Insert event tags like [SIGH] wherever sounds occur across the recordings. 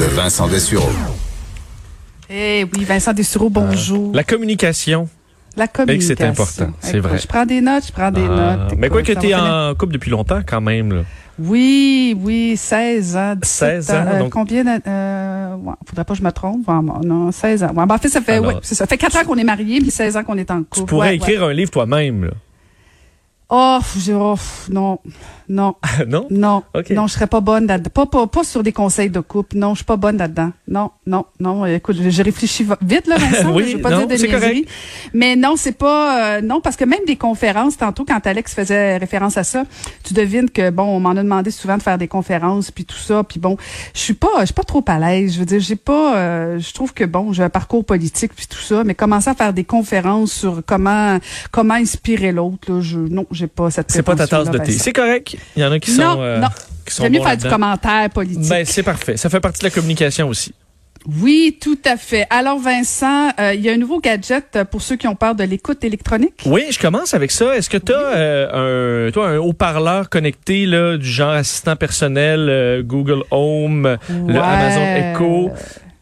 de Vincent Dessureau. Eh oui, Vincent Dessureau, bonjour. La communication. La communication. c'est important, c'est vrai. Je prends des notes, je prends des Ah, notes. mais quoi que tu es en couple depuis longtemps quand même. Là. Oui, oui, 16 ans. 17 16 ans, Euh, donc- Combien de... Euh, ouais, faudrait pas que je me trompe. Ouais, non, 16 ans. Ouais, ben, en fait, ça fait, Alors, ouais. Ça fait 4 ans qu'on est mariés, puis 16 ans qu'on est en couple. Tu pourrais Ouais, écrire un livre toi-même. Oh, j'ai- oh, non, non, [LAUGHS] non? non, Ok. non, je serais pas bonne là-dedans. Pas, pas, pas sur des conseils de couple. Non, je suis pas bonne là-dedans. Non, non, non. Écoute, j'ai réfléchi va- vite, là, Vincent. [LAUGHS] Oui, je veux pas non, dire de. Mais non, c'est pas, euh, non, parce que même des conférences, tantôt, quand Alex faisait référence à ça, tu devines que, bon, on m'en a demandé souvent de faire des conférences, puis tout ça, puis bon, je suis pas, je suis pas trop à l'aise. Je veux dire, j'ai pas, euh, je trouve que, bon, j'ai un parcours politique, puis tout ça, mais commencer à faire des conférences sur comment, comment inspirer l'autre, là, je, non, j'ai pas cette C'est pas ta tasse de thé. Vincent. C'est correct? Il y en a qui Non, sont, euh, non. qui sont J'aime mieux faire du commentaire politique. Ben, c'est parfait. Ça fait partie de la communication aussi. Oui, tout à fait. Alors Vincent, euh, il y a un nouveau gadget euh, pour ceux qui ont peur de l'écoute électronique. Oui, je commence avec ça. Est-ce que tu as un, toi, un haut-parleur connecté là, du genre assistant personnel, euh, Google Home, le. Amazon Echo?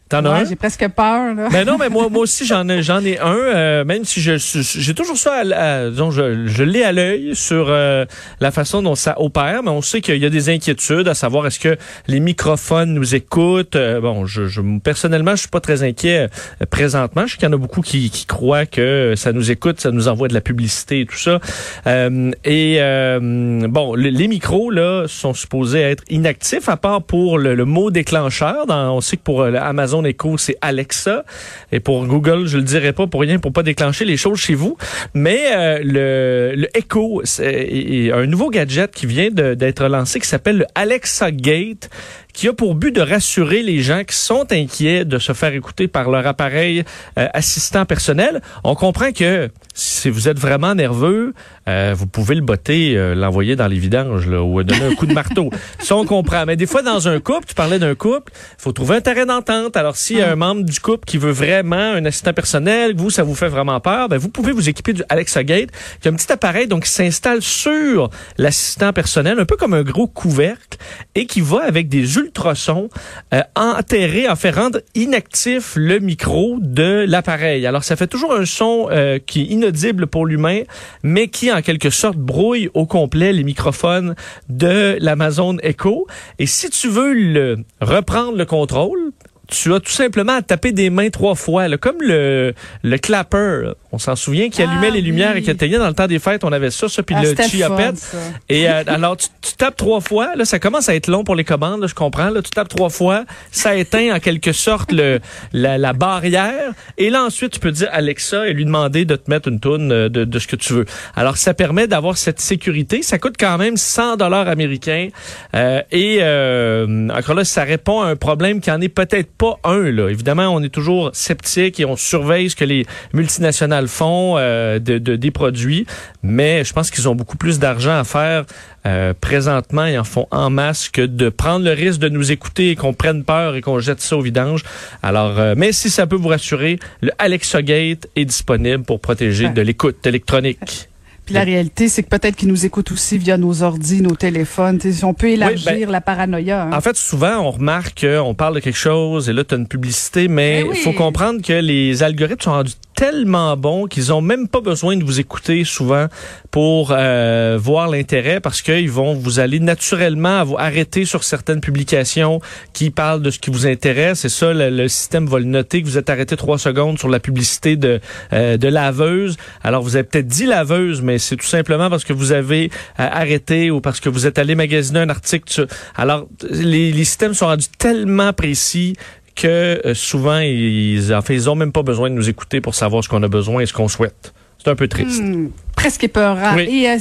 T'en as Ouais, un? j'ai presque peur. Là. Ben non, mais moi, moi aussi j'en ai, j'en ai un. euh, même si je, j'ai toujours ça, à, à- disons, je, je l'ai à l'œil sur euh, la façon dont ça opère, mais on sait qu'il y a des inquiétudes à savoir est-ce que les microphones nous écoutent? Euh, bon, je, je personnellement, je suis pas très inquiet euh, présentement. Je sais qu'il y en a beaucoup qui, qui croient que ça nous écoute, ça nous envoie de la publicité et tout ça. Euh, et euh, bon, le- les micros là sont supposés être inactifs à part pour le, le mot déclencheur. Dans, on sait que pour le Echo c'est Alexa et pour Google je le dirais pas pour rien pour pas déclencher les choses chez vous. Mais euh, le, le Echo c'est un nouveau gadget qui vient d'être lancé qui s'appelle le Alexa Gate qui a pour but de rassurer les gens qui sont inquiets de se faire écouter par leur appareil euh, assistant personnel. On comprend que si vous êtes vraiment nerveux, euh, vous pouvez le botter, euh, l'envoyer dans les vidanges là, ou donner un coup de marteau. [LAUGHS] Ça, on comprend. Mais des fois, dans un couple, tu parlais d'un couple, il faut trouver un terrain d'entente. Alors, s'il y a un membre du couple qui veut vraiment un assistant personnel, vous, ça vous fait vraiment peur, ben, vous pouvez vous équiper du Alexa Gate, qui est un petit appareil donc qui s'installe sur l'assistant personnel, un peu comme un gros couvercle, et qui va avec des ultrasons euh, enterrer, en fait rendre inactif le micro de l'appareil. Alors, ça fait toujours un son euh, qui est inaudible pour l'humain, mais qui, en quelque sorte, brouille au complet les microphones de l'Amazon Echo. Et si tu veux le reprendre le contrôle, tu as tout simplement à taper des mains trois fois, là, comme le, le clapper. là. On s'en souvient qui Ah, allumait les lumières oui. et qui éteignait dans le temps des fêtes. On avait ça, ça, puis Ah, le c'était le chia fun, pet. ça. Et euh, alors, tu, tu tapes trois fois. Là, ça commence à être long pour les commandes. Là, je comprends. Là, tu tapes trois fois. Ça éteint en quelque sorte le, la, la barrière. Et là, ensuite, tu peux dire Alexa et lui demander de te mettre une toune euh, de, de ce que tu veux. Alors, ça permet d'avoir cette sécurité. Ça coûte quand même 100 dollars américains. Euh, et euh, encore là, ça répond à un problème qui en est peut-être pas un. Là. Évidemment, on est toujours sceptique et on surveille ce que les multinationales font euh, de, de- des produits. Mais je pense qu'ils ont beaucoup plus d'argent à faire euh, présentement. Ils en font en masse que de prendre le risque de nous écouter et qu'on prenne peur et qu'on jette ça au vidange. Alors, euh, mais si ça peut vous rassurer, le Alexa Gate est disponible pour protéger de l'écoute électronique. Puis la réalité, c'est que peut-être qu'ils nous écoutent aussi via nos ordis, nos téléphones. On peut élargir ben, la paranoïa. hein. En fait, souvent, on remarque qu'on parle de quelque chose et là, tu as une publicité, mais il Ben oui. faut comprendre que les algorithmes sont rendus tellement bons qu'ils ont même pas besoin de vous écouter souvent pour euh, voir l'intérêt parce qu'ils vont vous aller naturellement vous arrêter sur certaines publications qui parlent de ce qui vous intéresse. Et ça, le, système va le noter que vous êtes arrêté trois secondes sur la publicité de, euh, de laveuse. Alors, vous avez peut-être dit laveuse, mais c'est tout simplement parce que vous avez euh, arrêté ou parce que vous êtes allé magasiner un article. Alors, les, les systèmes sont rendus tellement précis que euh, souvent, ils, en fait, ils ont même pas besoin de nous écouter pour savoir ce qu'on a besoin et ce qu'on souhaite. C'est un peu triste. Hmm, presque épeurant. Oui. Et, euh,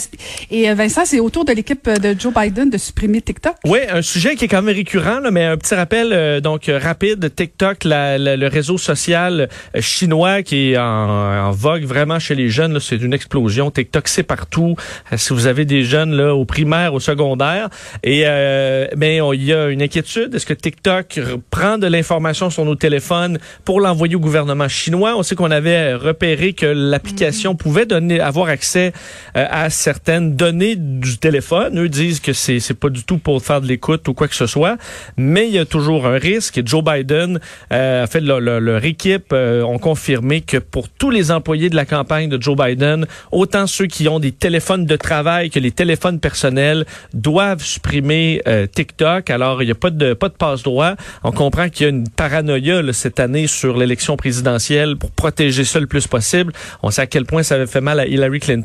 et euh, Vincent, c'est autour de l'équipe de Joe Biden de supprimer TikTok. Oui, un sujet qui est quand même récurrent, là, mais un petit rappel euh, donc euh, rapide. TikTok, la- la- le réseau social euh, chinois qui est en, en vogue vraiment chez les jeunes, c'est une explosion. TikTok, c'est partout. Euh, si vous avez des jeunes là, au primaire, au secondaire, et euh, mais il y a une inquiétude. Est-ce que TikTok prend de l'information sur nos téléphones pour l'envoyer au gouvernement chinois? On sait qu'on avait repéré que l'application pouvait donner avoir accès accès à certaines données du téléphone. Eux disent que c'est c'est pas du tout pour faire de l'écoute ou quoi que ce soit, mais il y a toujours un risque. Joe Biden a fait leur, équipe ont confirmé que pour tous les employés de la campagne de Joe Biden, autant ceux qui ont des téléphones de travail que les téléphones personnels doivent supprimer TikTok. Alors il n'y a pas de pas de passe droit. On comprend qu'il y a une paranoïa là, cette année sur l'élection présidentielle pour protéger ça le plus possible. On sait à quel point ça avait fait mal à Hillary Clinton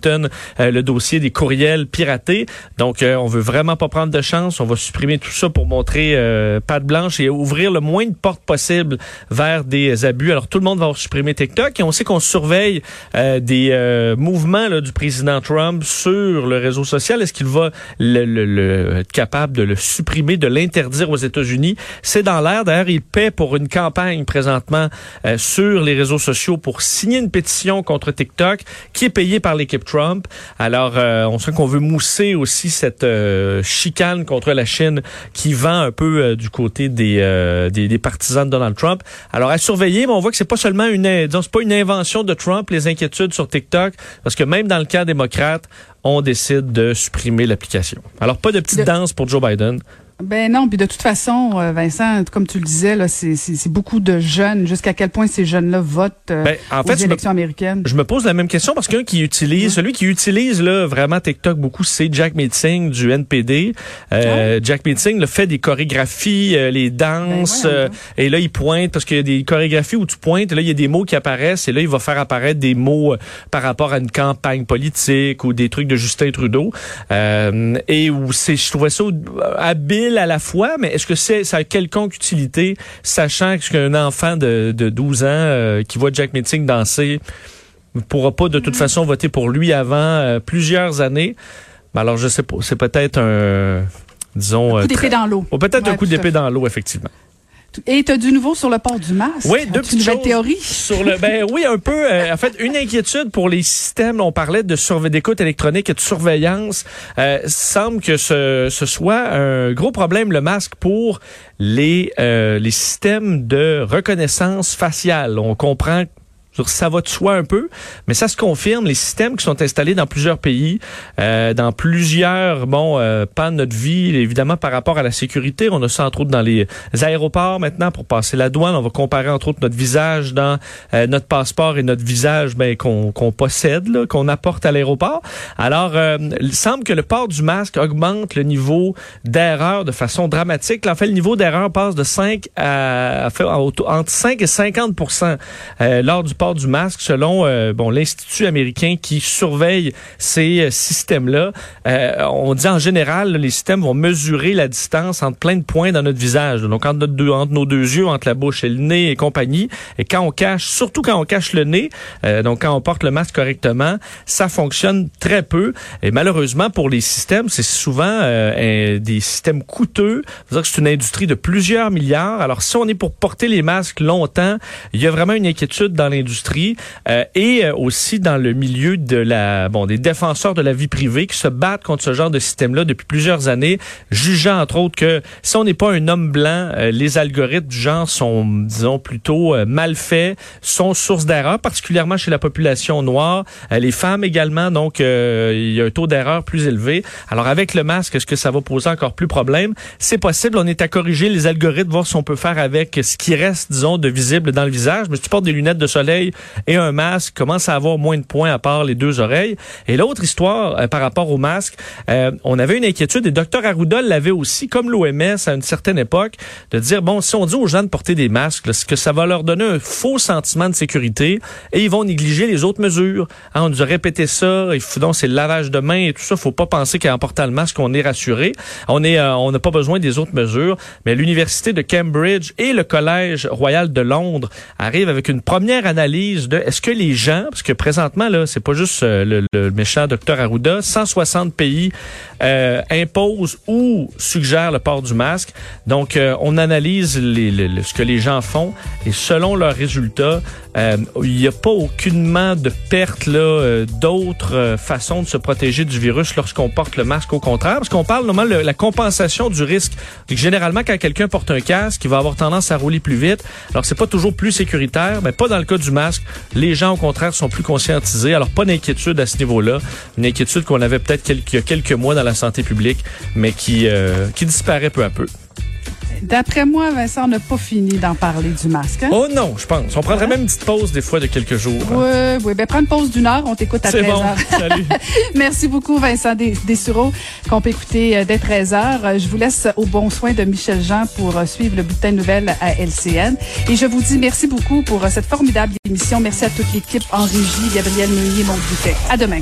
euh, le dossier des courriels piratés. Donc euh, on veut vraiment pas prendre de chance. On va supprimer tout ça pour montrer euh, patte blanche et ouvrir le moins de portes possible vers des abus. Alors tout le monde va supprimer TikTok et on sait qu'on surveille des mouvements là, du président Trump sur le réseau social. Est-ce qu'il va être capable de le supprimer, de l'interdire aux États-Unis? C'est dans l'air. D'ailleurs, il paie pour une campagne présentement euh, sur les réseaux sociaux pour signer une pétition contre TikTok qui est payée par l'équipe Trump. Alors, euh, on sait qu'on veut mousser aussi cette euh, chicane contre la Chine qui vend un peu du côté des, des, des, partisans de Donald Trump. Alors, à surveiller, mais on voit que c'est pas seulement une, c'est pas une invention de Trump, les inquiétudes sur TikTok, parce que même dans le cas démocrate, on décide de supprimer l'application. Alors, pas de petite danse pour Joe Biden. Ben non, puis de toute façon, euh, Vincent, comme tu le disais, là, c'est, beaucoup de jeunes. Jusqu'à quel point ces jeunes-là votent euh, ben, en fait, aux élections américaines? Je me pose la même question parce qu'un qui utilise, celui qui utilise là vraiment TikTok beaucoup, c'est Jack Meeting du NPD. Euh, Jack Meeting le fait des chorégraphies, les danses, ben et là il pointe parce qu'il y a des chorégraphies où tu pointes, et là il y a des mots qui apparaissent, et là il va faire apparaître des mots par rapport à une campagne politique ou des trucs de Justin Trudeau. et où c'est, je trouvais ça habile à la fois, mais est-ce que c'est ça a quelconque utilité, sachant qu'un enfant de, de 12 ans euh, qui voit Jack Meeting danser ne pourra pas de toute façon voter pour lui avant euh, plusieurs années? Alors je sais pas, c'est peut-être un disons un coup d'épée dans l'eau. peut-être un coup d'épée dans l'eau effectivement. Et tu as du nouveau sur le port du masque? Oui, deux petites choses. théorie? Sur le, ben oui, un peu. Euh, en fait, une inquiétude pour les systèmes. On parlait de d'écoute électronique et de surveillance. Euh, semble que ce, ce soit un gros problème le masque pour les euh, les systèmes de reconnaissance faciale. On comprend ça va de soi un peu, mais ça se confirme. Les systèmes qui sont installés dans plusieurs pays, euh, dans plusieurs bon euh, pans de notre vie, évidemment par rapport à la sécurité, on a ça entre autres dans les aéroports maintenant pour passer la douane. On va comparer entre autres notre visage dans euh, notre passeport et notre visage ben, qu'on possède, qu'on apporte à l'aéroport. Alors, euh, il semble que le port du masque augmente le niveau d'erreur de façon dramatique. en fait, le niveau d'erreur passe de 5 à, à, entre 5 et 50% lors du du masque selon euh, bon l'institut américain qui surveille ces euh, systèmes-là. Euh, on dit en général les systèmes vont mesurer la distance entre plein de points dans notre visage, donc entre, notre entre nos deux yeux, entre la bouche et le nez et compagnie. Et quand on cache, surtout quand on cache le nez, donc quand on porte le masque correctement, ça fonctionne très peu. Et malheureusement pour les systèmes, c'est souvent des systèmes coûteux. C'est une industrie de plusieurs milliards. Alors si on est pour porter les masques longtemps, il y a vraiment une inquiétude dans l'industrie euh, et euh, aussi dans le milieu de la bon des défenseurs de la vie privée qui se battent contre ce genre de système-là depuis plusieurs années, jugeant entre autres que si on n'est pas un homme blanc, euh, les algorithmes du genre sont disons plutôt mal faits, sont source d'erreur, particulièrement chez la population noire, les femmes également. Donc il y a un taux d'erreur plus élevé. Alors avec le masque, est-ce que ça va poser encore plus problème? C'est possible. On est à corriger les algorithmes, voir si on peut faire avec ce qui reste, disons, de visible dans le visage. Mais si tu portes des lunettes de soleil et un masque commence à avoir moins de points à part les deux oreilles. Et l'autre histoire euh, par rapport au masque, euh, on avait une inquiétude et Dr Arruda l'avait aussi, comme l'OMS à une certaine époque, de dire bon, si on dit aux gens de porter des masques, est-ce que ça va leur donner un faux sentiment de sécurité et ils vont négliger les autres mesures. Hein, on nous a répété ça, il faut donc c'est le lavage de mains et tout ça. Faut pas penser qu'en portant le masque on est rassuré. On est, euh, on n'a pas besoin des autres mesures. Mais l'université de Cambridge et le collège royal de Londres arrivent avec une première analyse est-ce que les gens, parce que présentement là, c'est pas juste euh, le, méchant docteur Arruda, 160 pays euh, imposent ou suggèrent le port du masque. Donc euh, on analyse les, ce que les gens font et selon leurs résultats, il n'y a pas aucunement de perte là d'autres façons de se protéger du virus lorsqu'on porte le masque. Au contraire, parce qu'on parle normalement de la compensation du risque. Généralement, quand quelqu'un porte un casque, il va avoir tendance à rouler plus vite. Alors c'est pas toujours plus sécuritaire, mais pas dans le cas du masque Les gens, au contraire, sont plus conscientisés. Alors, pas d'inquiétude à ce niveau-là. Une inquiétude qu'on avait peut-être quelques, quelques mois dans la santé publique, mais qui, euh, qui disparaît peu à peu. D'après moi, Vincent, on n'a pas fini d'en parler du masque. Hein? Oh non, je pense. On prendrait même une petite pause des fois de quelques jours. Hein. Oui, oui. Ben, prends une pause d'une heure, on t'écoute à 13 bon. heures. [LAUGHS] Salut. [LAUGHS] Merci beaucoup, Vincent Dessureau, qu'on peut écouter euh, dès 13 heures. Je vous laisse au bon soin de Michel Jean pour euh, suivre le bulletin de nouvelles à LCN. Et je vous dis merci beaucoup pour euh, cette formidable émission. Merci à toute l'équipe en régie, Gabriel Meunier, mon buffet. À demain.